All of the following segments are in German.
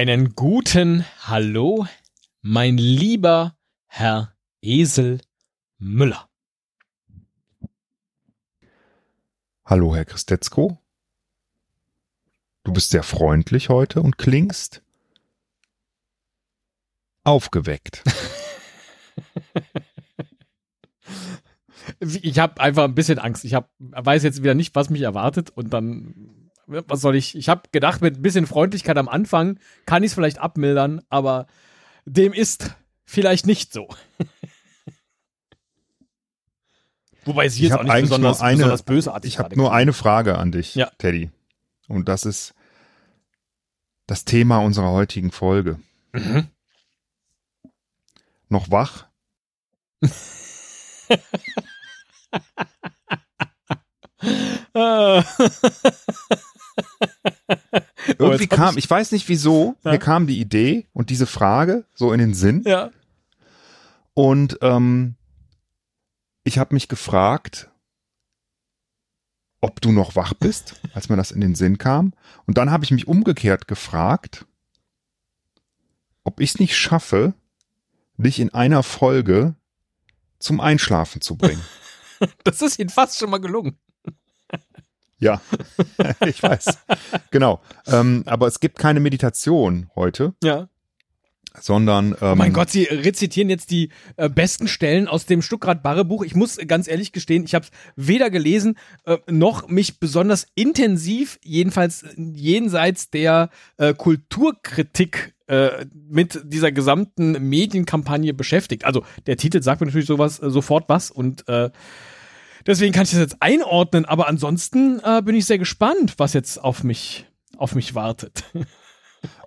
Einen guten Hallo, mein lieber Herr Esel Müller. Hallo, Herr Christetzko. Du bist sehr freundlich heute und klingst aufgeweckt. ich habe einfach ein bisschen Angst. Ich hab, weiß jetzt wieder nicht, was mich erwartet und dann, was soll ich? Ich habe gedacht, mit ein bisschen Freundlichkeit am Anfang kann ich es vielleicht abmildern, aber dem ist vielleicht nicht so. Wobei sie jetzt auch nicht besonders, eine, besonders bösartig Ich habe nur eine Frage an dich, ja. Teddy. Und das ist das Thema unserer heutigen Folge. Mhm. Noch wach? Irgendwie oh, kam, ich, ich, weiß nicht wieso, ja? mir kam die Idee und diese Frage so in den Sinn. Ja. Und ähm, ich habe mich gefragt, ob du noch wach bist, als mir das in den Sinn kam. Und dann habe ich mich umgekehrt gefragt, ob ich es nicht schaffe, dich in einer Folge zum Einschlafen zu bringen. Das ist Ihnen fast schon mal gelungen. Ja, ich weiß. Genau. Ähm, aber es gibt keine Meditation heute. Ja sondern. Ähm, oh mein Gott, Sie rezitieren jetzt die äh, besten Stellen aus dem Stuckrad-Barre-Buch. Ich muss ganz ehrlich gestehen, ich habe es weder gelesen äh, noch mich besonders intensiv, jedenfalls jenseits der äh, Kulturkritik äh, mit dieser gesamten Medienkampagne beschäftigt. Also der Titel sagt mir natürlich sowas äh, sofort was und äh, deswegen kann ich das jetzt einordnen. Aber ansonsten äh, bin ich sehr gespannt, was jetzt auf mich auf mich wartet.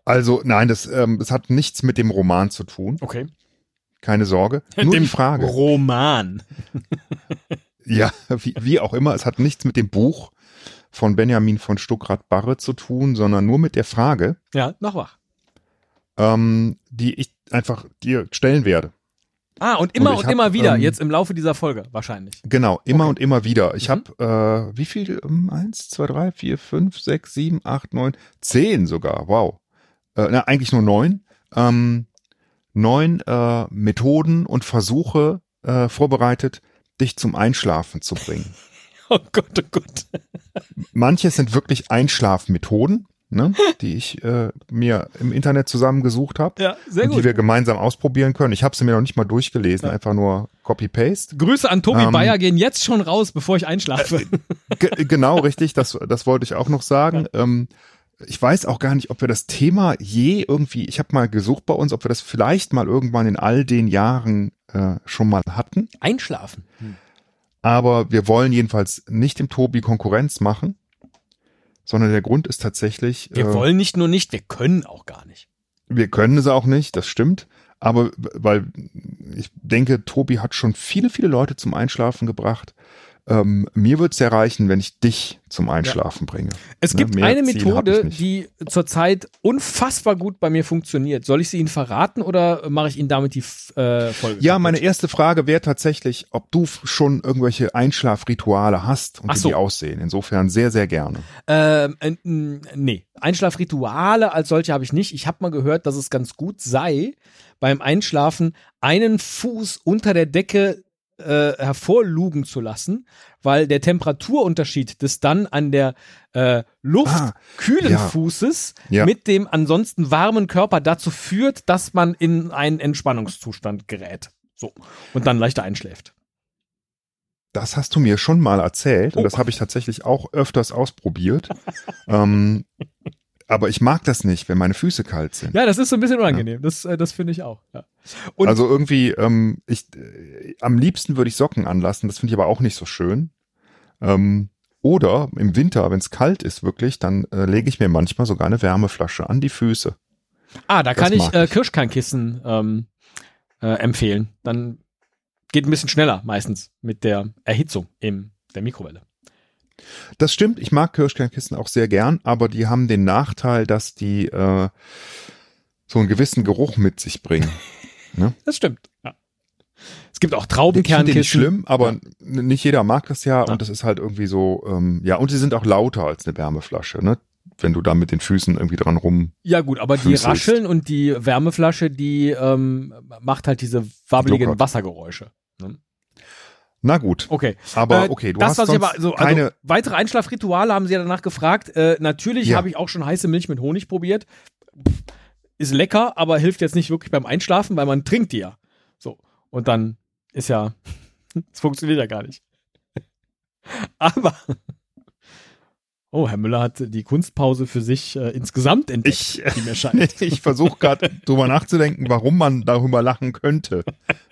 Also nein, das, ähm, das hat nichts mit dem Roman zu tun. Okay. Keine Sorge. Nur dem die Frage. Roman. ja, wie, wie auch immer, es hat nichts mit dem Buch von Benjamin von Stuckrad-Barre zu tun, sondern nur mit der Frage. Ja, noch wach. Ähm, die ich einfach dir stellen werde. Ah, und immer und, und hab, immer wieder, ähm, jetzt im Laufe dieser Folge wahrscheinlich. Genau, immer okay. und immer wieder. Ich mhm. habe, äh, wie viel? Um, eins, zwei, drei, vier, fünf, sechs, sieben, acht, neun, zehn sogar. Wow äh, na, eigentlich nur neun, ähm, neun äh, Methoden und Versuche äh, vorbereitet, dich zum Einschlafen zu bringen. Oh Gott, oh Gott. Manche sind wirklich Einschlafmethoden, ne, die ich äh, mir im Internet zusammengesucht habe. Ja, sehr und gut. Die wir gemeinsam ausprobieren können. Ich habe sie mir noch nicht mal durchgelesen, ja. einfach nur Copy-Paste. Grüße an Tobi ähm, Bayer gehen jetzt schon raus, bevor ich einschlafe. Äh, genau, richtig, das, das wollte ich auch noch sagen. Ja. Ähm, ich weiß auch gar nicht, ob wir das Thema je irgendwie, ich habe mal gesucht bei uns, ob wir das vielleicht mal irgendwann in all den Jahren äh, schon mal hatten. Einschlafen. Hm. Aber wir wollen jedenfalls nicht dem Tobi Konkurrenz machen, sondern der Grund ist tatsächlich. Wir äh, wollen nicht nur nicht, wir können auch gar nicht. Wir können es auch nicht, das stimmt. Aber weil ich denke, Tobi hat schon viele, viele Leute zum Einschlafen gebracht. Ähm, mir wird es ja reichen, wenn ich dich zum Einschlafen ja. bringe. Es ne? gibt Mehr eine Ziel Methode, die zurzeit unfassbar gut bei mir funktioniert. Soll ich sie Ihnen verraten oder mache ich Ihnen damit die äh, Folge? Ja, meine erste Frage wäre tatsächlich, ob du schon irgendwelche Einschlafrituale hast und so. wie die aussehen. Insofern sehr, sehr gerne. Ähm, äh, nee, Einschlafrituale als solche habe ich nicht. Ich habe mal gehört, dass es ganz gut sei, beim Einschlafen einen Fuß unter der Decke äh, hervorlugen zu lassen, weil der Temperaturunterschied des dann an der äh, Luft ah, kühlen ja. Fußes ja. mit dem ansonsten warmen Körper dazu führt, dass man in einen Entspannungszustand gerät. So. Und dann leichter einschläft. Das hast du mir schon mal erzählt oh. und das habe ich tatsächlich auch öfters ausprobiert. ähm, aber ich mag das nicht, wenn meine Füße kalt sind. Ja, das ist so ein bisschen unangenehm. Ja. Das, äh, das finde ich auch. Ja. Also irgendwie, ähm, ich, äh, am liebsten würde ich Socken anlassen. Das finde ich aber auch nicht so schön. Ähm, oder im Winter, wenn es kalt ist, wirklich, dann äh, lege ich mir manchmal sogar eine Wärmeflasche an die Füße. Ah, da kann ich, äh, Kirschkernkissen ähm, äh, empfehlen. Dann geht ein bisschen schneller meistens mit der Erhitzung in der Mikrowelle. Das stimmt, ich mag Kirschkernkissen auch sehr gern, aber die haben den Nachteil, dass die äh, so einen gewissen Geruch mit sich bringen. ne? Das stimmt, ja. Es gibt auch Traubenkernkissen. Ich nicht schlimm, aber ja. nicht jeder mag das ja, ja, und das ist halt irgendwie so, ähm, ja, und sie sind auch lauter als eine Wärmeflasche, ne? wenn du da mit den Füßen irgendwie dran rum. Ja gut, aber die Füßelst. rascheln und die Wärmeflasche, die ähm, macht halt diese wabbeligen Gluckert. Wassergeräusche. Ne? Na gut, Okay. aber Äh, okay, du das, hast was aber, so, keine. also weitere Einschlafrituale haben sie ja danach gefragt. Äh, natürlich Ja. habe ich auch schon heiße Milch mit Honig probiert. Ist lecker, aber hilft jetzt nicht wirklich beim Einschlafen, weil man trinkt die ja. So. Und dann ist ja, es funktioniert ja gar nicht. Aber, oh, Herr Müller hat die Kunstpause für sich äh, insgesamt entdeckt, ich die mir scheint. ich versuche gerade drüber nachzudenken, warum man darüber lachen könnte.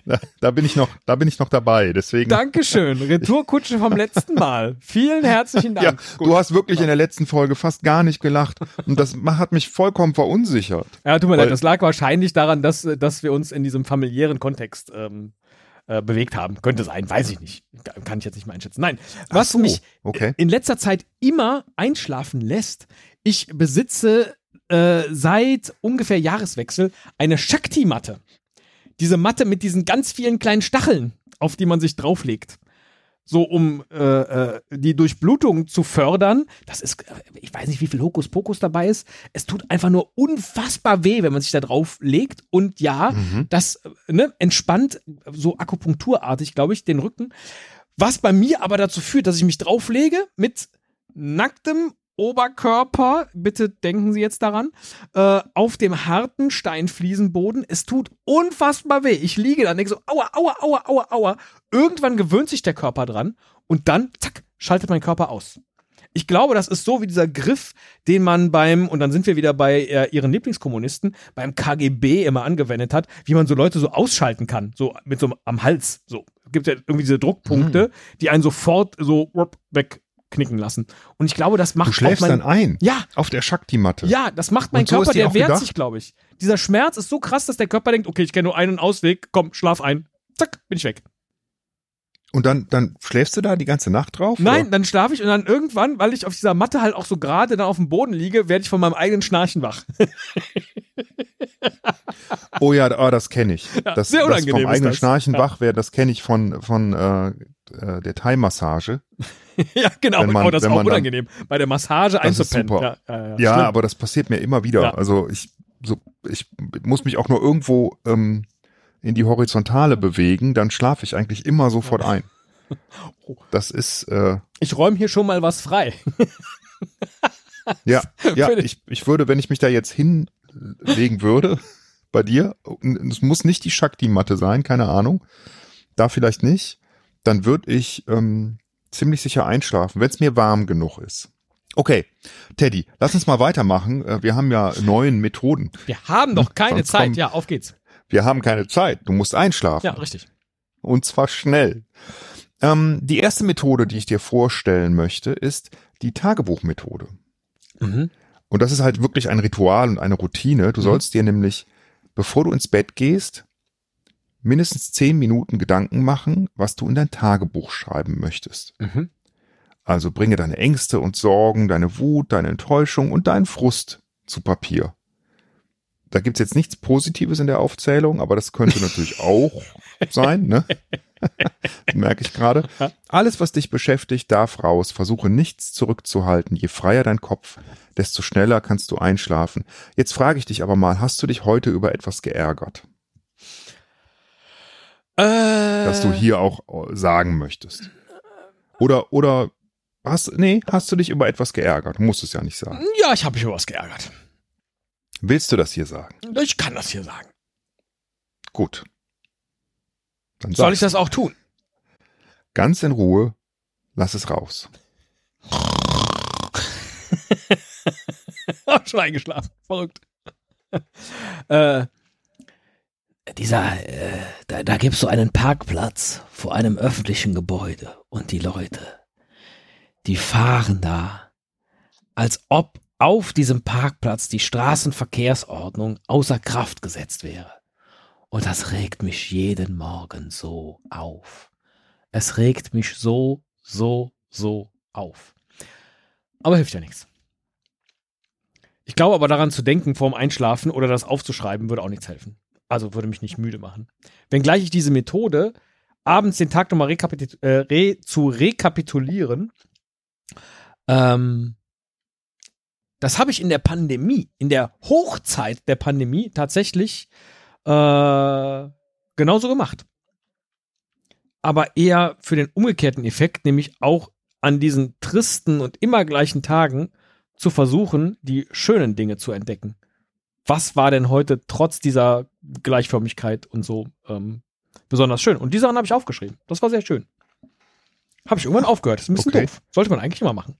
Da, da bin ich noch, da bin ich noch dabei. Deswegen. Dankeschön. Retourkutsche vom letzten Mal. Vielen herzlichen Ja, Dank. du hast wirklich in der letzten Folge fast gar nicht gelacht und das hat mich vollkommen verunsichert. Ja, tut mir leid, das lag wahrscheinlich daran, dass, dass wir uns in diesem familiären Kontext ähm, äh, bewegt haben. Könnte sein, weiß ich nicht. Kann ich jetzt nicht mal einschätzen. Nein, was so, mich okay. in letzter Zeit immer einschlafen lässt, ich besitze äh, seit ungefähr Jahreswechsel eine Shakti-Matte. Diese Matte mit diesen ganz vielen kleinen Stacheln, auf die man sich drauflegt. So, um äh, äh, die Durchblutung zu fördern. Das ist, äh, ich weiß nicht, wie viel Hokuspokus dabei ist. Es tut einfach nur unfassbar weh, wenn man sich da drauf legt. Und ja, Mhm. das äh, ne, entspannt so akupunkturartig, glaube ich, den Rücken. Was bei mir aber dazu führt, dass ich mich drauflege mit nacktem Oberkörper, bitte denken Sie jetzt daran, äh, auf dem harten Steinfliesenboden. Es tut unfassbar weh. Ich liege da und denke so, aua, aua, aua, aua, aua. Irgendwann gewöhnt sich der Körper dran und dann, zack, schaltet mein Körper aus. Ich glaube, das ist so wie dieser Griff, den man beim, und dann sind wir wieder bei äh, ihren Lieblingskommunisten, beim KGB immer angewendet hat, wie man so Leute so ausschalten kann, so mit so einem- am Hals. So gibt ja irgendwie diese Druckpunkte, die einen sofort so wupp, wegknicken lassen. Und ich glaube, das macht Du schläfst mein, dann ein Ja, auf der Shakti-Matte. ja, das macht mein so Körper, der wehrt gedacht? sich, glaube ich. Dieser Schmerz ist so krass, dass der Körper denkt, okay, ich kenne nur einen Ausweg, komm, schlaf ein. Zack, bin ich weg. Und dann, dann schläfst du da die ganze Nacht drauf? Nein, Oder? dann schlafe ich und dann irgendwann, weil ich auf dieser Matte halt auch so gerade dann auf dem Boden liege, werde ich von meinem eigenen Schnarchen wach. Oh ja, ah, das kenne ich. Ja, das, sehr das unangenehm vom ist eigenen das. Schnarchen Ja. wach wäre, das kenne ich von, von äh, äh, der Thai-Massage. ja, genau, Wenn man- oh, das ist auch man dann- unangenehm. Bei der Massage einzupennen. Ja, ja, ja. Ja, aber das passiert mir immer wieder. Also ich, so, ich muss mich auch nur irgendwo ähm, in die Horizontale bewegen, dann schlafe ich eigentlich immer sofort ein. Oh. Das ist, äh, ich räume hier schon mal was frei. ja, ja, ich, ich würde, wenn ich mich da jetzt hinlegen würde, bei dir, es muss nicht die Shakti-Matte sein, keine Ahnung, da vielleicht nicht, dann würde ich ähm, ziemlich sicher einschlafen, wenn es mir warm genug ist. Okay, Teddy, lass uns mal weitermachen. Äh, Wir haben ja neuen Methoden. Wir haben doch keine Sonst Zeit. kommt- Ja, auf geht's. Wir haben keine Zeit. Du musst einschlafen. Ja, richtig. Und zwar schnell. Ähm, die erste Methode, die ich dir vorstellen möchte, ist die Tagebuchmethode. Mhm. Und das ist halt wirklich ein Ritual und eine Routine. Du Mhm. sollst dir nämlich, bevor du ins Bett gehst, mindestens zehn Minuten Gedanken machen, was du in dein Tagebuch schreiben möchtest. Mhm. Also bringe deine Ängste und Sorgen, deine Wut, deine Enttäuschung und deinen Frust zu Papier. Da gibt's jetzt nichts Positives in der Aufzählung, aber das könnte natürlich auch sein, ne? Merke ich gerade. Alles, was dich beschäftigt, darf raus. Versuche nichts zurückzuhalten. Je freier dein Kopf, desto schneller kannst du einschlafen. Jetzt frage ich dich aber mal, hast du dich heute über etwas geärgert, Äh, das du hier auch äh, sagen möchtest? Oder, oder hast, nee, hast du dich über etwas geärgert? Du musst es ja nicht sagen. Ja, ich habe mich über was geärgert. Willst du das hier sagen? Ich kann das hier sagen. Gut. Dann Soll ich das auch tun? Ganz in Ruhe, lass es raus. Schon eingeschlafen. Verrückt. äh, Dieser, äh, da, da gibt's so einen Parkplatz vor einem öffentlichen Gebäude und die Leute, die fahren da, als ob auf diesem Parkplatz die Straßenverkehrsordnung außer Kraft gesetzt wäre. Und das regt mich jeden Morgen so auf. Es regt mich so, so, so auf. aber hilft ja nichts. Ich glaube aber daran zu denken vorm Einschlafen oder das aufzuschreiben würde auch nichts helfen. Also würde mich nicht müde machen. Wenngleich ich diese Methode, abends den Tag nochmal rekapitu äh, re zu rekapitulieren, ähm, das habe ich in der Pandemie, in der Hochzeit der Pandemie tatsächlich äh, genauso gemacht. Aber eher für den umgekehrten Effekt, nämlich auch an diesen tristen und immer gleichen Tagen zu versuchen, die schönen Dinge zu entdecken. Was war denn heute trotz dieser Gleichförmigkeit und so ähm, besonders schön? Und die Sachen habe ich aufgeschrieben. Das war sehr schön. Habe ich irgendwann aufgehört. Das ist ein bisschen Okay. doof. Sollte man eigentlich immer machen.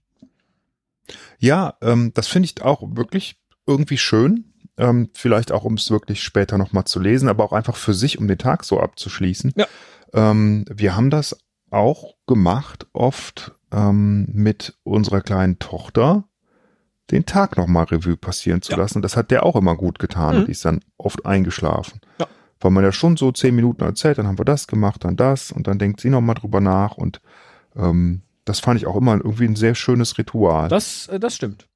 Ja, ähm, das finde ich auch wirklich irgendwie schön. Ähm, vielleicht auch, um es wirklich später nochmal zu lesen, aber auch einfach für sich, um den Tag so abzuschließen. Ja. Ähm, wir haben das auch gemacht, oft ähm, mit unserer kleinen Tochter den Tag nochmal Revue passieren zu Ja. lassen. Das hat der auch immer gut getan. Mhm. Und die ist dann oft eingeschlafen. Ja. Weil man ja schon so zehn Minuten erzählt, dann haben wir das gemacht, dann das und dann denkt sie nochmal drüber nach und ähm, das fand ich auch immer irgendwie ein sehr schönes Ritual. Das, äh, das stimmt.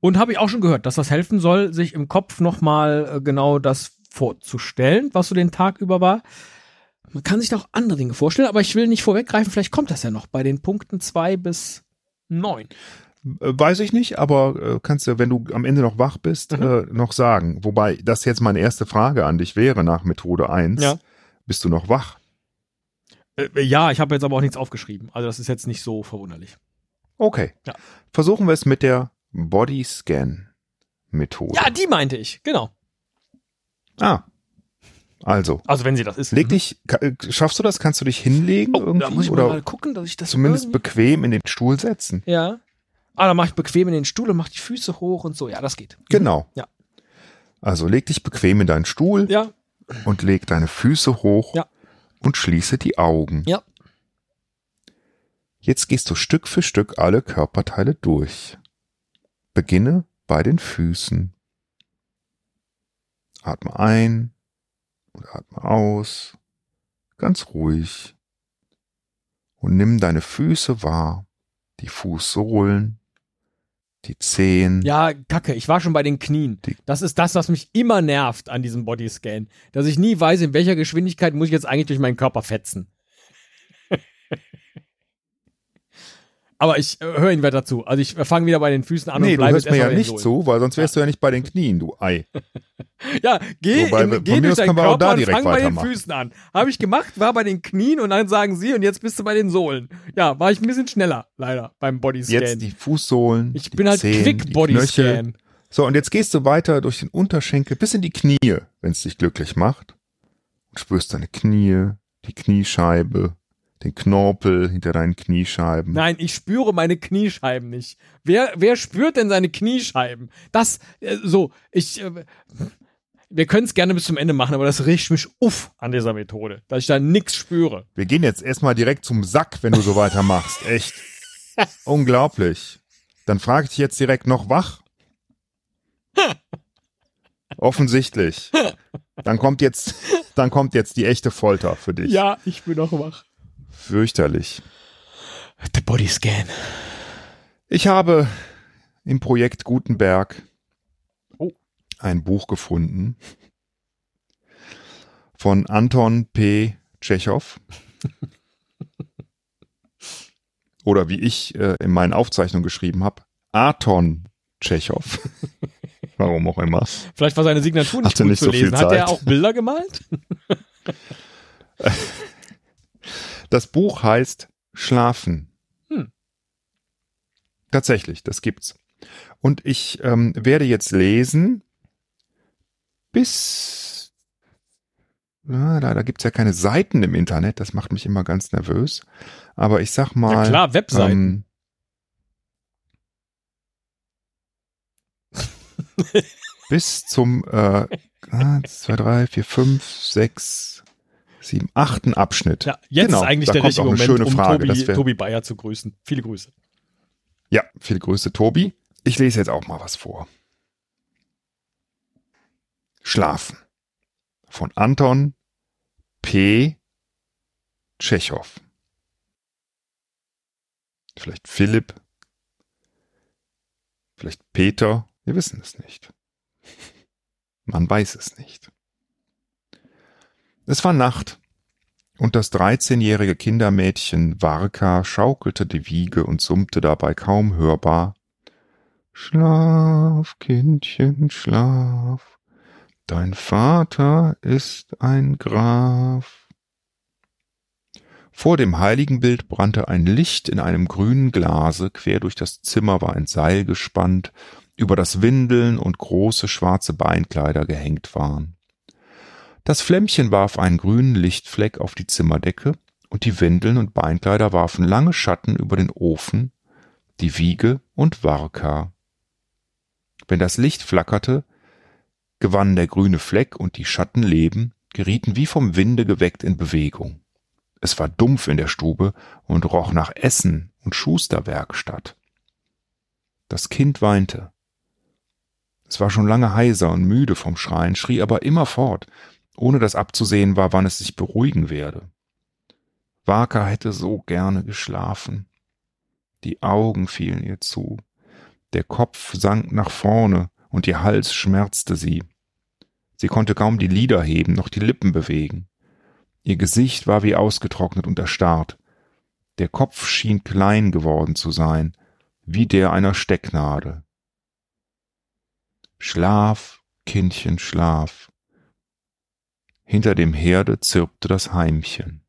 Und habe ich auch schon gehört, dass das helfen soll, sich im Kopf nochmal äh, genau das vorzustellen, was so den Tag über war. Man kann sich auch andere Dinge vorstellen, aber ich will nicht vorweggreifen, vielleicht kommt das ja noch bei den Punkten zwei bis neun. Äh, Weiß ich nicht, aber äh, kannst du, wenn du am Ende noch wach bist, Mhm. äh, noch sagen. Wobei das jetzt meine erste Frage an dich wäre nach Methode 1. Ja. Bist du noch wach? Äh, ja, ich habe jetzt aber auch nichts aufgeschrieben. Also das ist jetzt nicht so verwunderlich. Okay. Ja. Versuchen wir es mit der Body Scan Methode. Ja, die meinte ich, genau. Ah. Also, Also wenn sie das ist. leg Mhm. dich, äh, schaffst du das? Kannst du dich hinlegen Oh, irgendwie? da muss ich oder mal gucken, dass ich das zumindest irgendwie- bequem in den Stuhl setzen? Ja. Ah, dann mache ich bequem in den Stuhl und mache die Füße hoch und so. Ja, das geht. Genau. Ja. Also leg dich bequem in deinen Stuhl Ja, und leg deine Füße hoch Ja. und schließe die Augen. Ja. Jetzt gehst du Stück für Stück alle Körperteile durch. Beginne bei den Füßen. Atme ein und atme aus. Ganz ruhig. Und nimm deine Füße wahr. Die Fußsohlen, die Zehen. Ja, kacke, ich war schon bei den Knien. Die- Das ist das, was mich immer nervt an diesem Bodyscan. Dass ich nie weiß, in welcher Geschwindigkeit muss ich jetzt eigentlich durch meinen Körper fetzen. Aber ich äh, höre ihn weiter zu. Also ich fange wieder bei den Füßen an Nee, und du bleibe jetzt mir ja erstmal bei den nicht zu, weil sonst wärst du ja nicht bei den Knien, du Ei. Ja, geh, Wobei, in, geh mir durch deinen Körper da und fang bei den. Füßen an. Habe ich gemacht, war bei den Knien und dann sagen sie und jetzt bist du bei den Sohlen. Ja, war ich ein bisschen schneller, leider, beim Bodyscan. Jetzt die Fußsohlen. ich die bin halt Zehen, quick Bodyscan. So, und jetzt gehst du weiter durch den Unterschenkel bis in die Knie, wenn es dich glücklich macht. Und spürst deine Knie, die Kniescheibe, den Knorpel hinter deinen Kniescheiben. Nein, ich spüre meine Kniescheiben nicht. Wer, wer spürt denn seine Kniescheiben? Das, äh, so, ich, äh, wir können es gerne bis zum Ende machen, aber das riecht mich uff an dieser Methode, dass ich da nichts spüre. Wir gehen jetzt erstmal direkt zum Sack, wenn du so weitermachst. Echt. Unglaublich. Dann frage ich dich jetzt direkt noch wach. Offensichtlich. Dann kommt jetzt, dann kommt jetzt die echte Folter für dich. Ja, ich bin noch wach. Fürchterlich. Der Bodyscan. Ich habe im Projekt Gutenberg Oh. ein Buch gefunden von Anton P. Tschechow. Oder wie ich äh, in meinen Aufzeichnungen geschrieben habe, Aton Tschechow. Warum auch immer. Vielleicht war seine Signatur nicht Hatte gut nicht zu so lesen. Hat er auch Bilder gemalt? Das Buch heißt Schlafen. Hm. Tatsächlich, das gibt's. Und ich ähm, werde jetzt lesen bis. Ja, leider gibt's ja keine Seiten im Internet, das macht mich immer ganz nervös. Aber ich sag mal. ja klar, Webseiten. Ähm, bis zum äh, eins, zwei, drei, vier, fünf, sechs, sieben, achten Abschnitt. ja, jetzt genau, ist eigentlich der richtige Moment, schöne um Frage, Tobi, Tobi Bayer zu grüßen. Viele Grüße. Ja, viele Grüße, Tobi. Ich lese jetzt auch mal was vor. Schlafen von Anton P. Tschechow. Vielleicht Philipp. Vielleicht Peter. Wir wissen es nicht. Man weiß es nicht. Es war Nacht und das 13-jährige Kindermädchen Warka schaukelte die Wiege und summte dabei kaum hörbar Schlaf, Kindchen, schlaf. Dein Vater ist ein Graf. Vor dem Heiligenbild brannte ein Licht in einem grünen Glase, quer durch das Zimmer war ein Seil gespannt, über das Windeln und große schwarze Beinkleider gehängt waren. Das Flämmchen warf einen grünen Lichtfleck auf die Zimmerdecke, und die Windeln und Beinkleider warfen lange Schatten über den Ofen, die Wiege und Warka. Wenn das Licht flackerte, gewann der grüne Fleck und die Schatten Leben, gerieten wie vom Winde geweckt in Bewegung. Es war dumpf in der Stube und roch nach Essen und Schusterwerkstatt. Das Kind weinte. Es war schon lange heiser und müde vom Schreien, schrie aber immer fort, ohne dass abzusehen war, wann es sich beruhigen werde. Waka hätte so gerne geschlafen. Die Augen fielen ihr zu. Der Kopf sank nach vorne und ihr Hals schmerzte sie. Sie konnte kaum die Lider heben, noch die Lippen bewegen. Ihr Gesicht war wie ausgetrocknet und erstarrt. Der Kopf schien klein geworden zu sein, wie der einer Stecknadel. Schlaf, Kindchen, schlaf. Hinter dem Herde zirpte das Heimchen.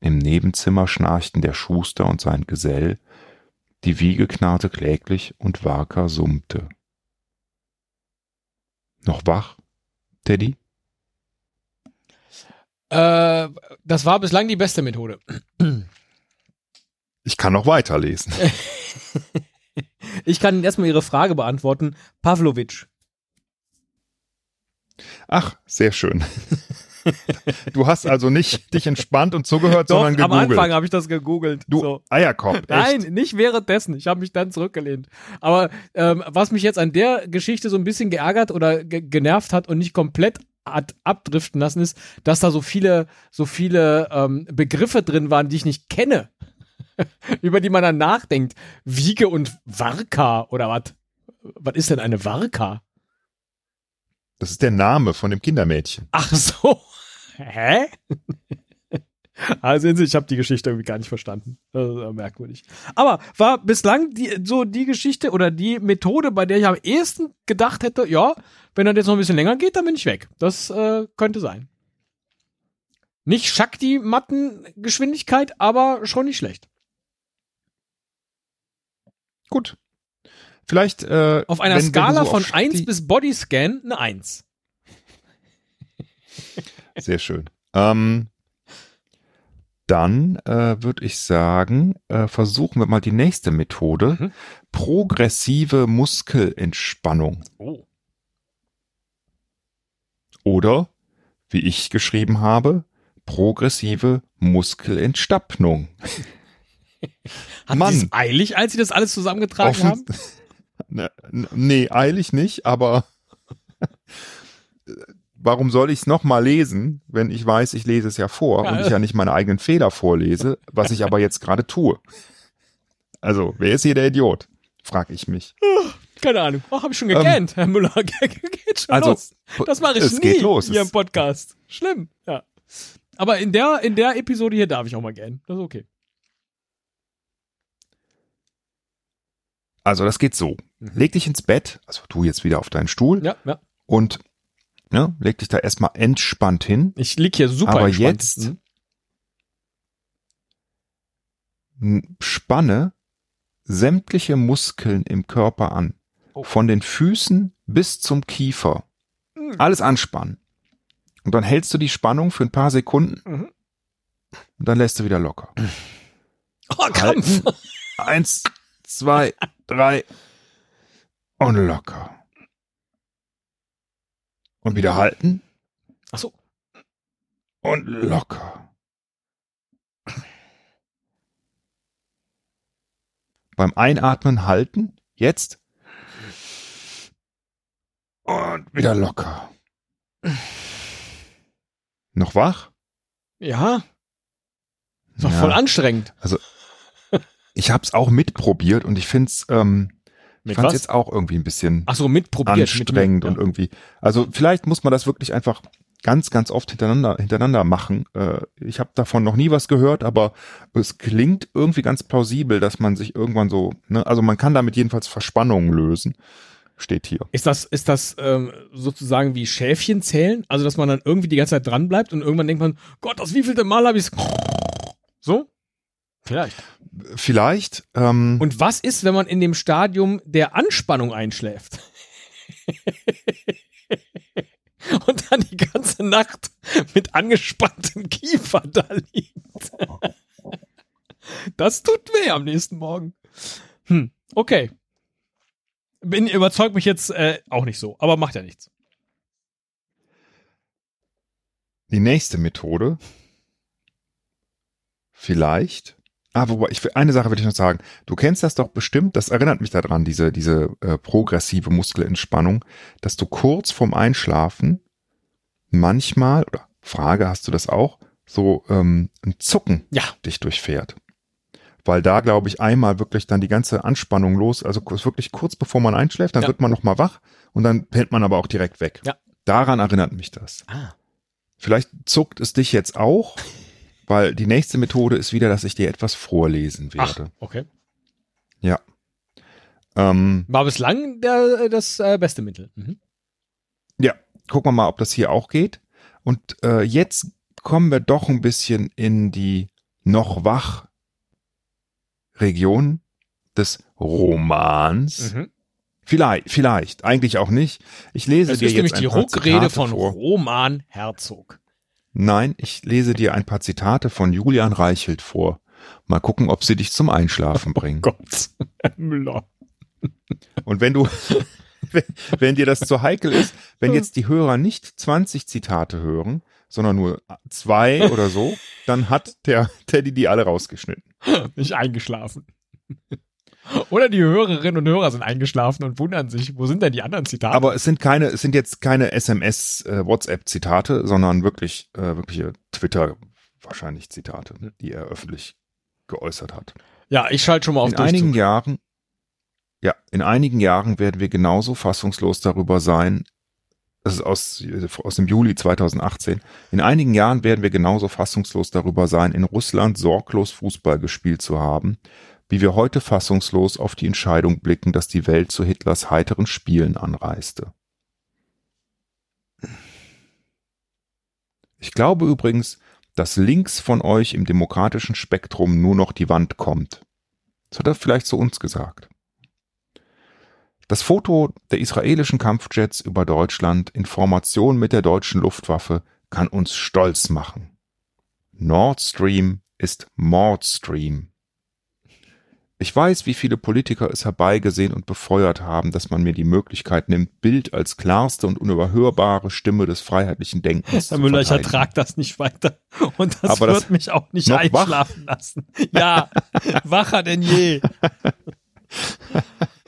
Im Nebenzimmer schnarchten der Schuster und sein Gesell, die Wiege knarrte kläglich und Warka summte. Noch wach, Teddy? Äh, das war bislang die beste Methode. Ich kann noch weiterlesen. ich kann erstmal Ihre Frage beantworten. Pavlovic. Ach, sehr schön. Du hast also nicht dich entspannt und zugehört, Doch, sondern am gegoogelt. Anfang habe ich das gegoogelt. du so. Eierkopf. Echt? Nein, nicht währenddessen. Ich habe mich dann zurückgelehnt. Aber ähm, was mich jetzt an der Geschichte so ein bisschen geärgert oder ge genervt hat und nicht komplett hat abdriften lassen, ist, dass da so viele, so viele ähm, Begriffe drin waren, die ich nicht kenne, über die man dann nachdenkt. Wiege und Warka oder was? Was ist denn eine Warka? Das ist der Name von dem Kindermädchen. Ach so. Hä? Also ich habe die Geschichte irgendwie gar nicht verstanden. Das ist merkwürdig. Aber war bislang die, so die Geschichte oder die Methode, bei der ich am ehesten gedacht hätte, ja, wenn das jetzt noch ein bisschen länger geht, dann bin ich weg. Das äh, könnte sein. Nicht Shakti-Mattengeschwindigkeit, aber schon nicht schlecht. Gut. Vielleicht äh, Auf einer wenn- wenn Skala so von auf 1 Shakti- bis Bodyscan eine 1. Sehr schön. Ähm, dann äh, würde ich sagen, äh, versuchen wir mal die nächste Methode. Mhm. Progressive Muskelentspannung. Oh. Oder, wie ich geschrieben habe, progressive Muskelentstapnung. Hat Mann. sie es eilig, als sie das alles zusammengetragen Offen- haben? Ne, nee, eilig nicht, aber warum soll ich es nochmal lesen, wenn ich weiß, ich lese es ja vor Ja, und ich ja nicht meine eigenen Fehler vorlese, was ich aber jetzt gerade tue. Also, wer ist hier der Idiot? Frag ich mich. Keine Ahnung. Ach, hab ich schon gekannt, Herr Müller. geht schon Ähm, Also, los. Das mache ich es nie geht los. hier im Podcast. Schlimm, ja. Aber in der, in der Episode hier darf ich auch mal gern. Das ist okay. Also, das geht so. Leg dich ins Bett, also du jetzt wieder auf deinen Stuhl Ja, ja. und ne, leg dich da erstmal entspannt hin. Ich lieg hier super Aber entspannt. jetzt- Mhm. Spanne sämtliche Muskeln im Körper an. Oh. Von den Füßen bis zum Kiefer. Mhm. Alles anspannen. Und dann hältst du die Spannung für ein paar Sekunden Mhm. und dann lässt du wieder locker. Oh, Krampf. Halten. Eins, zwei, drei und locker. Und wieder halten Ach so. und locker. Beim Einatmen halten, jetzt. Und wieder locker. Noch wach? Ja. Ist doch Ja. voll anstrengend. Ich hab's auch mitprobiert und ich find's, ähm, ich Mit fand's was? jetzt auch irgendwie ein bisschen Ach so, mitprobiert. anstrengend mit, und irgendwie. Also vielleicht muss man das wirklich einfach ganz, ganz oft hintereinander, hintereinander machen. Äh, ich habe davon noch nie was gehört, aber es klingt irgendwie ganz plausibel, dass man sich irgendwann so, ne, also man kann damit jedenfalls Verspannungen lösen. Steht hier. Ist das, ist das ähm, sozusagen wie Schäfchen zählen? Also, dass man dann irgendwie die ganze Zeit dran bleibt und irgendwann denkt man, Gott, das wievielte Mal habe ich So? Vielleicht. Vielleicht. Ähm, Und was ist, wenn man in dem Stadium der Anspannung einschläft? Und dann die ganze Nacht mit angespanntem Kiefer da liegt. Das tut weh am nächsten Morgen. Hm, okay. Bin überzeugt mich jetzt äh, auch nicht so, aber macht ja nichts. die nächste Methode. Vielleicht. Ah, wobei, ich, will- eine Sache will ich noch sagen. Du kennst das doch bestimmt, das erinnert mich daran, diese, diese äh, progressive Muskelentspannung, dass du kurz vorm Einschlafen manchmal, oder Frage, hast du das auch, so ähm, ein Zucken Ja. dich durchfährt. Weil da, glaube ich, einmal wirklich dann die ganze Anspannung los, also wirklich kurz bevor man einschläft, dann Ja. wird man nochmal wach und dann pennt man aber auch direkt weg. Ja. Daran erinnert mich das. Ah. Vielleicht zuckt es dich jetzt auch, weil die nächste Methode ist wieder, dass ich dir etwas vorlesen Ach, werde. okay. Ja. Ähm, War bislang der, das äh, beste Mittel. Mhm. ja, gucken wir mal, ob das hier auch geht. Und äh, jetzt kommen wir doch ein bisschen in die noch wach Region des Romans. Mhm. Vielleicht, vielleicht, eigentlich auch nicht. Ich lese Das dir ist jetzt nämlich die Ruckrede von vor. Roman Herzog. Nein, ich lese dir ein paar Zitate von Julian Reichelt vor. Mal gucken, ob sie dich zum Einschlafen bringen. Gott. Müller. Und wenn du, wenn, wenn dir das zu heikel ist, wenn jetzt die Hörer nicht 20 Zitate hören, sondern nur zwei oder so, dann hat der Teddy die alle rausgeschnitten. Nicht eingeschlafen. Oder die Hörerinnen und Hörer sind eingeschlafen und wundern sich, wo sind denn die anderen Zitate? Aber es sind keine, es sind jetzt keine SMS, äh, WhatsApp-Zitate, sondern wirklich, äh, wirkliche Twitter wahrscheinlich Zitate, die er öffentlich geäußert hat. ja, ich schalte schon mal auf in einigen Durchzug. Jahren, ja, in einigen Jahren werden wir genauso fassungslos darüber sein. Das ist aus, aus dem Juli 2018. In einigen Jahren werden wir genauso fassungslos darüber sein, in Russland sorglos Fußball gespielt zu haben, wie wir heute fassungslos auf die Entscheidung blicken, dass die Welt zu Hitlers heiteren Spielen anreiste. Ich glaube übrigens, dass links von euch im demokratischen Spektrum nur noch die Wand kommt. Das hat er vielleicht zu uns gesagt. Das Foto der israelischen Kampfjets über Deutschland in Formation mit der deutschen Luftwaffe kann uns stolz machen. Nord Stream ist Mordstream. Ich weiß, wie viele Politiker es herbeigesehen und befeuert haben, dass man mir die Möglichkeit nimmt, Bild als klarste und unüberhörbare Stimme des freiheitlichen Denkens Herr zu Müller, ich ertrage das nicht weiter. Und das Aber wird das- mich auch nicht noch wach? einschlafen lassen. Ja, wacher denn je.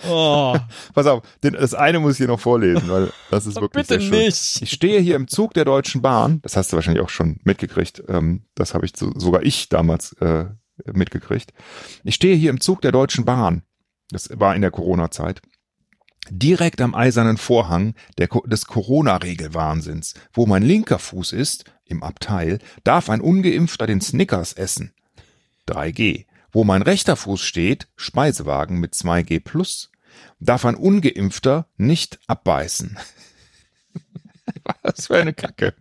Oh, Pass auf, den, das eine muss ich hier noch vorlesen, weil das ist wirklich bitte sehr schön. nicht. Ich stehe hier im Zug der Deutschen Bahn, das hast du wahrscheinlich auch schon mitgekriegt, ähm, das habe ich so, sogar ich damals äh, mitgekriegt. Ich stehe hier im Zug der Deutschen Bahn, das war in der Corona-Zeit, direkt am eisernen Vorhang der, des Corona-Regelwahnsinns. Wo mein linker Fuß ist, im Abteil, darf ein Ungeimpfter den Snickers essen. 3G. Wo mein rechter Fuß steht, Speisewagen mit 2G plus, darf ein Ungeimpfter nicht abbeißen. Was für eine Kacke.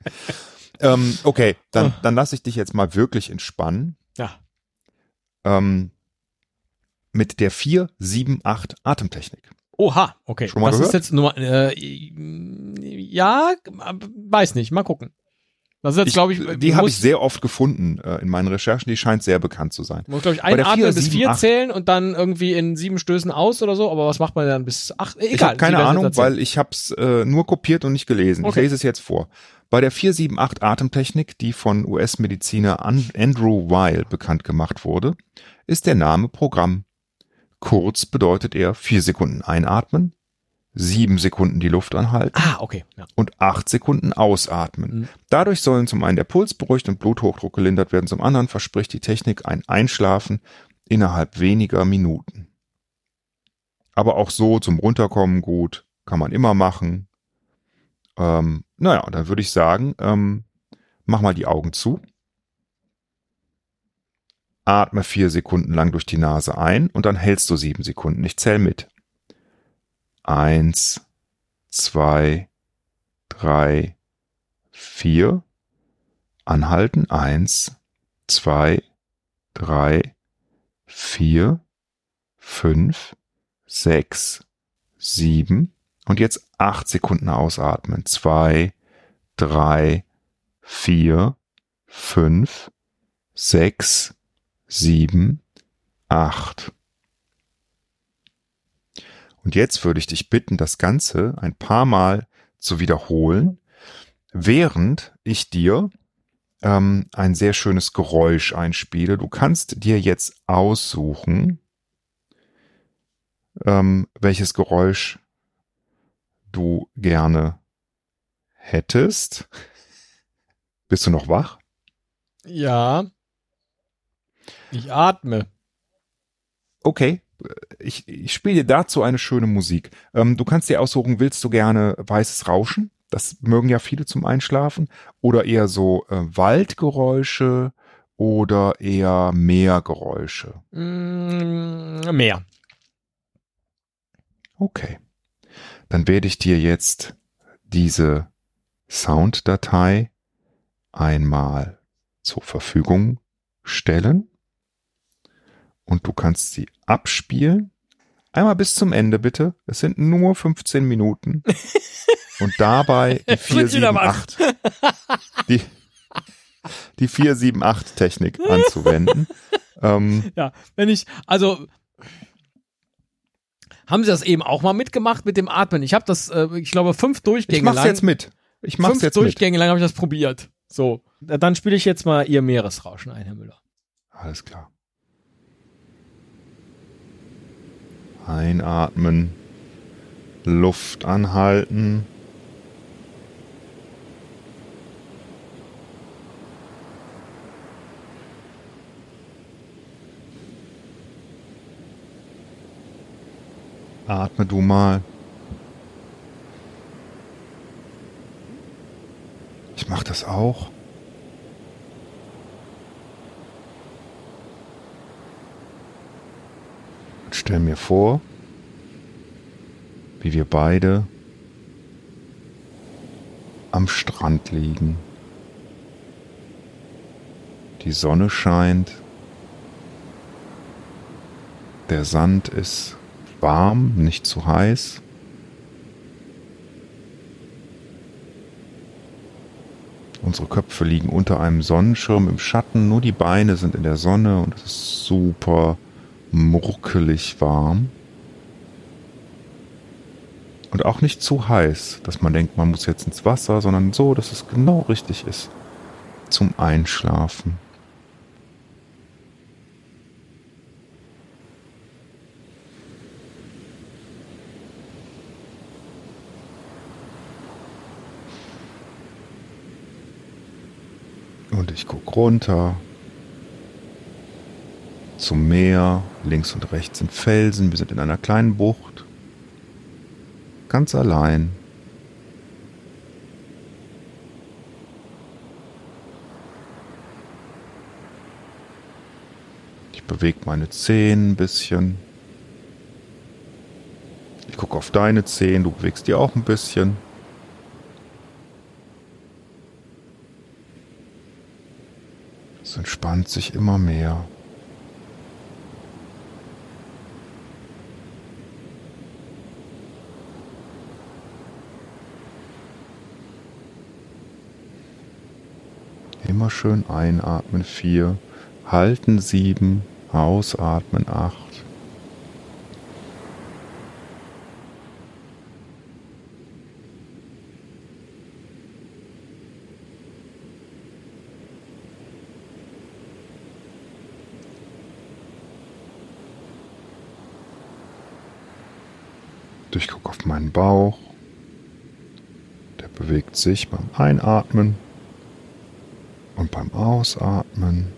ähm, okay, dann, dann lasse ich dich jetzt mal wirklich entspannen. Ja, Ähm, mit der 478 Atemtechnik. oha, okay. Schon mal das gehört? ist jetzt nur, äh, ja, weiß nicht, mal gucken. Das ist jetzt, glaube ich, die habe ich sehr oft gefunden äh, in meinen Recherchen. Die scheint sehr bekannt zu sein. Man muss, glaube ich, einatmen bis 4, vier 7, zählen und dann irgendwie in sieben Stößen aus oder so. Aber was macht man dann bis acht? Egal. ich habe keine Ahnung, weil ich habe es äh, nur kopiert und nicht gelesen. Okay. Ich lese es jetzt vor. Bei der 478 Atemtechnik, die von US-Mediziner An- Andrew Weil bekannt gemacht wurde, ist der Name Programm. Kurz bedeutet er vier Sekunden einatmen, sieben Sekunden die Luft anhalten Ah, okay. Ja. und acht Sekunden ausatmen. Mhm. Dadurch sollen zum einen der Puls beruhigt und Bluthochdruck gelindert werden, zum anderen verspricht die Technik ein Einschlafen innerhalb weniger Minuten. Aber auch so zum Runterkommen gut, kann man immer machen. Ähm, naja, dann würde ich sagen, ähm, mach mal die Augen zu. Atme vier Sekunden lang durch die Nase ein und dann hältst du sieben Sekunden. Ich zähl mit. Eins, zwei, drei, vier. Anhalten. Eins, zwei, drei, vier, fünf, sechs, sieben. Und jetzt acht Sekunden ausatmen. Zwei, drei, vier, fünf, sechs, sieben, acht. Und jetzt würde ich dich bitten, das Ganze ein paar Mal zu wiederholen, während ich dir ähm, ein sehr schönes Geräusch einspiele. Du kannst dir jetzt aussuchen, ähm, welches Geräusch du gerne hättest. Bist du noch wach? Ja. Ich atme. Okay. Ich, ich spiele dir dazu eine schöne Musik. Ähm, du kannst dir aussuchen, willst du gerne weißes Rauschen? Das mögen ja viele zum Einschlafen. Oder eher so äh, Waldgeräusche oder eher Meergeräusche? Mm, mehr. Okay. Dann werde ich dir jetzt diese Sounddatei einmal zur Verfügung stellen und du kannst sie abspielen. Einmal bis zum Ende bitte. Es sind nur 15 Minuten. Und dabei die 478 die, die 478 Technik anzuwenden. ähm, Ja, wenn ich, also haben Sie das eben auch mal mitgemacht mit dem Atmen? Ich habe das, äh, ich glaube, fünf Durchgänge ich mach's lang. jetzt mit. Ich mach's fünf jetzt mit. Durchgänge lang habe ich das probiert. So, dann spiele ich jetzt mal Ihr Meeresrauschen ein, Herr Müller. Alles klar. Einatmen. Luft anhalten. Atme du mal. Ich mach das auch. Stell mir vor, wie wir beide am Strand liegen. Die Sonne scheint. Der Sand ist warm, nicht zu heiß. Unsere Köpfe liegen unter einem Sonnenschirm im Schatten, nur die Beine sind in der Sonne und es ist super murkelig warm. Und auch nicht zu heiß, dass man denkt, man muss jetzt ins Wasser, sondern so, dass es genau richtig ist zum Einschlafen. Und ich gucke runter zum Meer. Links und rechts sind Felsen. Wir sind in einer kleinen Bucht. Ganz allein. Ich bewege meine Zehen ein bisschen. Ich gucke auf deine Zehen. Du bewegst die auch ein bisschen. Es entspannt sich immer mehr. Immer schön einatmen, vier, halten. Sieben, ausatmen, acht. Ich gucke auf meinen Bauch. Der bewegt sich beim Einatmen und beim Ausatmen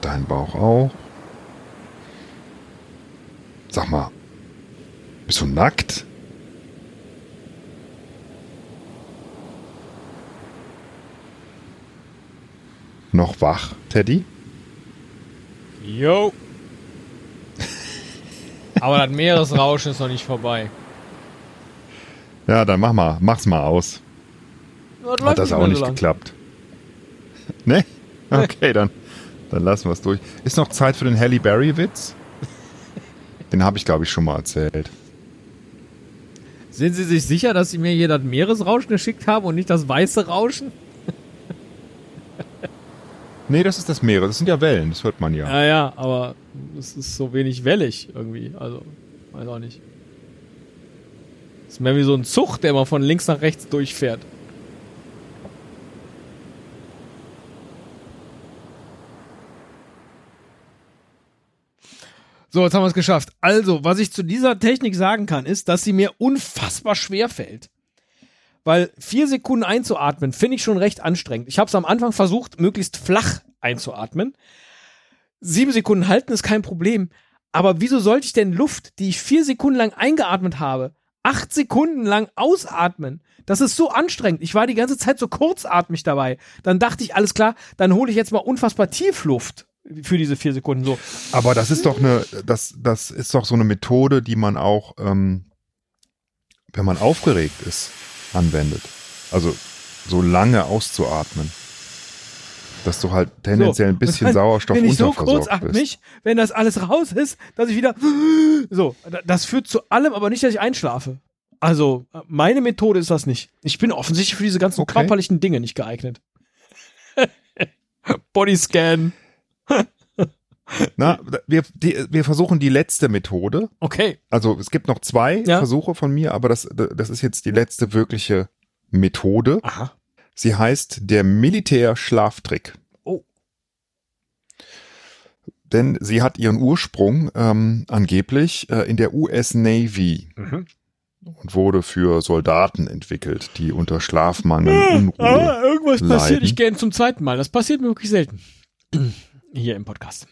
dein Bauch auch. Sag mal, bist du nackt? Noch wach, Teddy? Jo. Aber das Meeresrauschen ist noch nicht vorbei. Ja, dann mach mal, mach's mal aus. Das Hat das auch nicht so geklappt? Ne? Okay, dann, dann lassen wir es durch. Ist noch Zeit für den Halle Berry-Witz? Den habe ich, glaube ich, schon mal erzählt. Sind Sie sich sicher, dass Sie mir hier das Meeresrauschen geschickt haben und nicht das weiße Rauschen? Nee, das ist das Meere. Das sind ja Wellen, das hört man ja. Ja, ja, aber es ist so wenig wellig irgendwie. Also, weiß auch nicht. ist mehr wie so ein Zug, der mal von links nach rechts durchfährt. So, jetzt haben wir es geschafft. Also, was ich zu dieser Technik sagen kann, ist, dass sie mir unfassbar schwer fällt. Weil vier Sekunden einzuatmen, finde ich schon recht anstrengend. Ich habe es am Anfang versucht, möglichst flach einzuatmen. Sieben Sekunden halten ist kein Problem. Aber wieso sollte ich denn Luft, die ich vier Sekunden lang eingeatmet habe, acht Sekunden lang ausatmen? Das ist so anstrengend. Ich war die ganze Zeit so kurzatmig dabei. Dann dachte ich, alles klar, dann hole ich jetzt mal unfassbar Tiefluft für diese vier Sekunden. So, Aber das ist doch eine, das, das ist doch so eine Methode, die man auch, ähm, wenn man aufgeregt ist, anwendet. Also so lange auszuatmen. Dass du halt tendenziell ein bisschen dann Sauerstoff bin ich so bist. kurzatmig, wenn das alles raus ist, dass ich wieder so, da- das führt zu allem, aber nicht, dass ich einschlafe. Also, meine Methode ist das nicht. Ich bin offensichtlich für diese ganzen Okay. körperlichen Dinge nicht geeignet. Bodyscan. Na, wir, die, wir versuchen die letzte Methode. Okay. Also es gibt noch zwei Ja. Versuche von mir, aber das, das ist jetzt die letzte wirkliche Methode. Aha. Sie heißt der Militärschlaftrick. Oh. Denn sie hat ihren Ursprung ähm, angeblich äh, in der US Navy Mhm. und wurde für Soldaten entwickelt, die unter Schlafmangel, Unruhe. Ah, irgendwas passiert leiden. nicht gern zum zweiten Mal. Das passiert mir wirklich selten. Hier im Podcast.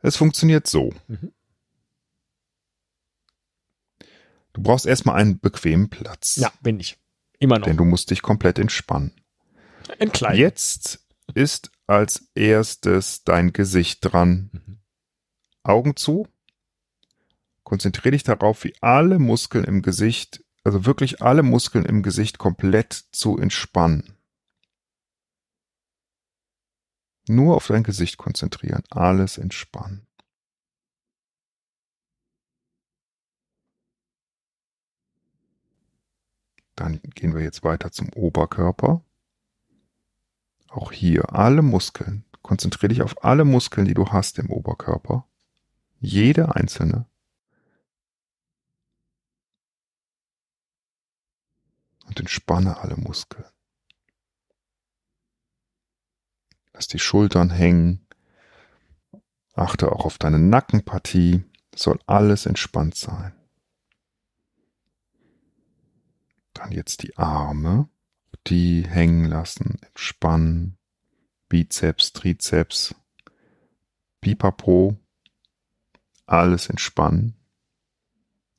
Es funktioniert so. Mhm. Du brauchst erstmal einen bequemen Platz. Ja, bin ich. Immer noch. Denn du musst dich komplett entspannen. Ein klein. Jetzt ist als erstes dein Gesicht dran. Mhm. Augen zu. Konzentriere dich darauf, wie alle Muskeln im Gesicht, also wirklich alle Muskeln im Gesicht komplett zu entspannen. Nur auf dein Gesicht konzentrieren, alles entspannen. Dann gehen wir jetzt weiter zum Oberkörper. Auch hier alle Muskeln. Konzentriere dich auf alle Muskeln, die du hast im Oberkörper. Jede einzelne. Und entspanne alle Muskeln. Lass die Schultern hängen. Achte auch auf deine Nackenpartie. Es soll alles entspannt sein. Dann jetzt die Arme. Die hängen lassen, entspannen. Bizeps, Trizeps, Pipapo. Alles entspannen.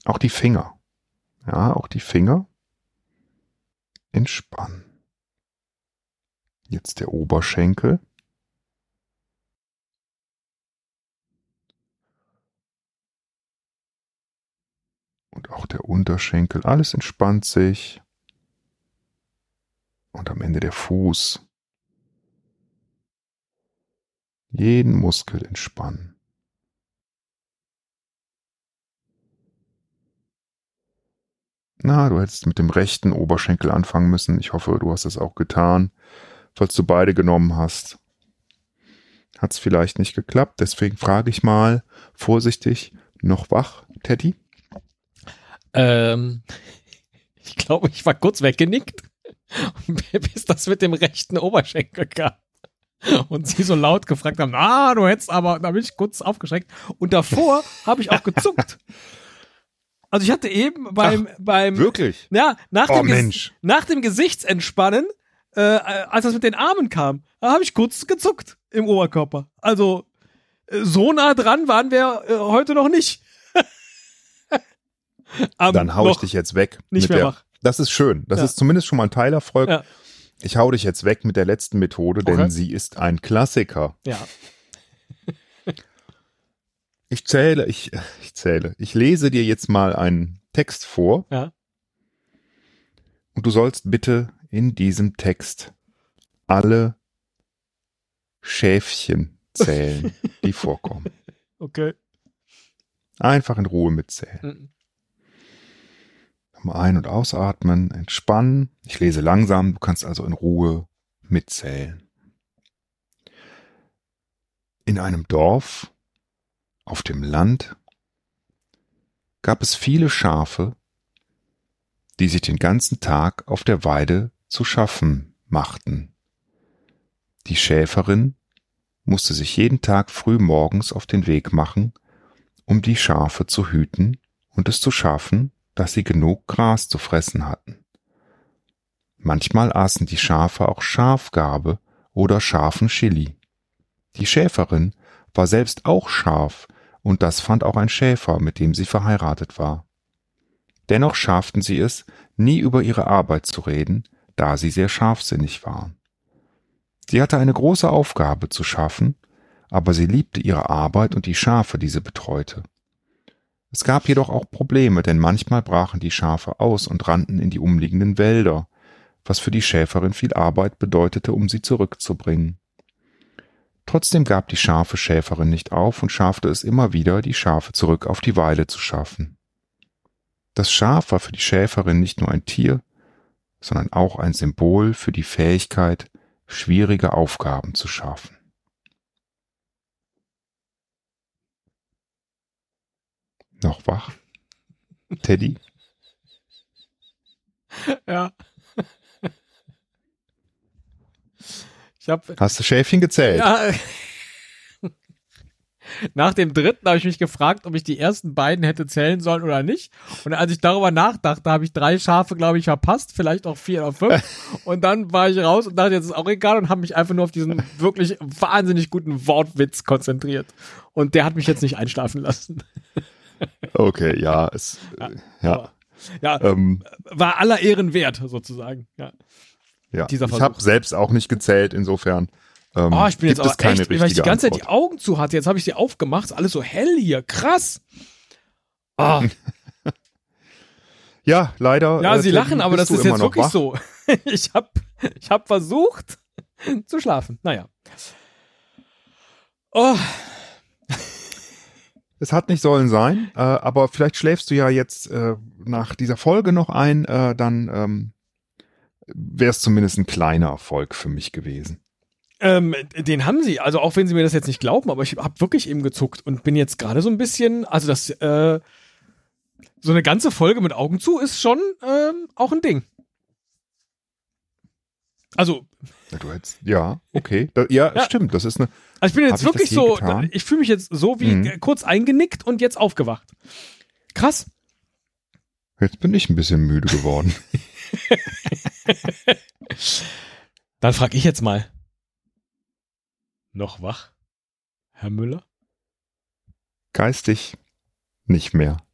Auch die Finger. Ja, auch die Finger. Entspannen. Jetzt der Oberschenkel. Und auch der Unterschenkel. Alles entspannt sich. Und am Ende der Fuß. Jeden Muskel entspannen. Na, du hättest mit dem rechten Oberschenkel anfangen müssen. Ich hoffe, du hast es auch getan. Falls du beide genommen hast, hat es vielleicht nicht geklappt. Deswegen frage ich mal vorsichtig, noch wach, Teddy? Ähm, ich glaube, ich war kurz weggenickt, bis das mit dem rechten Oberschenkel kam. Und sie so laut gefragt haben, ah, du hättest aber, da bin ich kurz aufgeschreckt. Und davor habe ich auch gezuckt. Also ich hatte eben beim, beim, Wirklich? ja, nach Oh dem, Mensch. nach dem Gesichtsentspannen, äh, als das mit den Armen kam, da habe ich kurz gezuckt im Oberkörper. Also äh, so nah dran waren wir äh, heute noch nicht. Dann hau ich dich jetzt weg. nicht mit mehr der, wach. Das ist schön. Das Ja. ist zumindest schon mal ein Teilerfolg. Ja. Ich hau dich jetzt weg mit der letzten Methode, denn Okay. sie ist ein Klassiker. Ja. Ich zähle, ich, ich zähle. Ich lese dir jetzt mal einen Text vor. Ja. Und du sollst bitte in diesem Text alle Schäfchen zählen, die vorkommen. Okay. Einfach in Ruhe mitzählen. Mhm. Ein- und ausatmen, entspannen. Ich lese langsam, du kannst also in Ruhe mitzählen. In einem Dorf auf dem Land gab es viele Schafe, die sich den ganzen Tag auf der Weide zu schaffen machten. Die Schäferin musste sich jeden Tag früh morgens auf den Weg machen, um die Schafe zu hüten und es zu schaffen, dass sie genug Gras zu fressen hatten. Manchmal aßen die Schafe auch Schafgarbe oder scharfen Chili. Die Schäferin war selbst auch scharf, und das fand auch ein Schäfer, mit dem sie verheiratet war. Dennoch schafften sie es, nie über ihre Arbeit zu reden, da sie sehr scharfsinnig waren. Sie hatte eine große Aufgabe zu schaffen, aber sie liebte ihre Arbeit und die Schafe, die sie betreute. Es gab jedoch auch Probleme, denn manchmal brachen die Schafe aus und rannten in die umliegenden Wälder, was für die Schäferin viel Arbeit bedeutete, um sie zurückzubringen. Trotzdem gab die scharfe Schäferin nicht auf und schaffte es immer wieder, die Schafe zurück auf die Weide zu schaffen. Das Schaf war für die Schäferin nicht nur ein Tier, sondern auch ein Symbol für die Fähigkeit, schwierige Aufgaben zu schaffen. Noch wach? Teddy? Ja. Ich habe Hast du Schäfchen gezählt? ja, nach dem dritten habe ich mich gefragt, ob ich die ersten beiden hätte zählen sollen oder nicht. Und als ich darüber nachdachte, habe ich drei Schafe, glaube ich, verpasst, vielleicht auch vier oder fünf. Und dann war ich raus und dachte, jetzt ist auch egal und habe mich einfach nur auf diesen wirklich wahnsinnig guten Wortwitz konzentriert. Und der hat mich jetzt nicht einschlafen lassen. Okay, ja, es, ja, Aber, ja, ähm, war aller Ehren wert, sozusagen. Ja. ja. Ich habe selbst auch nicht gezählt, insofern. Ähm, Oh, ich bin jetzt aber keine echt, weil ich die ganze Zeit die Antwort. Augen zu hatte. Jetzt habe ich sie aufgemacht, ist alles so hell hier. Krass. Ah, Ja, leider. ja, äh, sie lachen, aber das ist jetzt wirklich wach. so. Ich habe ich hab versucht zu schlafen. Naja. Oh, Es hat nicht sollen sein, äh, aber vielleicht schläfst du ja jetzt äh, nach dieser Folge noch ein, äh, dann ähm, wäre es zumindest ein kleiner Erfolg für mich gewesen. Ähm, den haben sie. Also auch wenn sie mir das jetzt nicht glauben, aber ich habe wirklich eben gezuckt und bin jetzt gerade so ein bisschen, also das, äh, so eine ganze Folge mit Augen zu ist schon ähm, auch ein Ding. Also Ja, Du hättest, ja, okay. Da, ja, Ja. stimmt. Das ist eine. Also ich bin jetzt wirklich so, getan? ich fühle mich jetzt so wie Mhm. kurz eingenickt und jetzt aufgewacht. Krass. Jetzt bin ich ein bisschen müde geworden. Dann frage ich jetzt mal. Noch wach, Herr Müller? Geistig nicht mehr.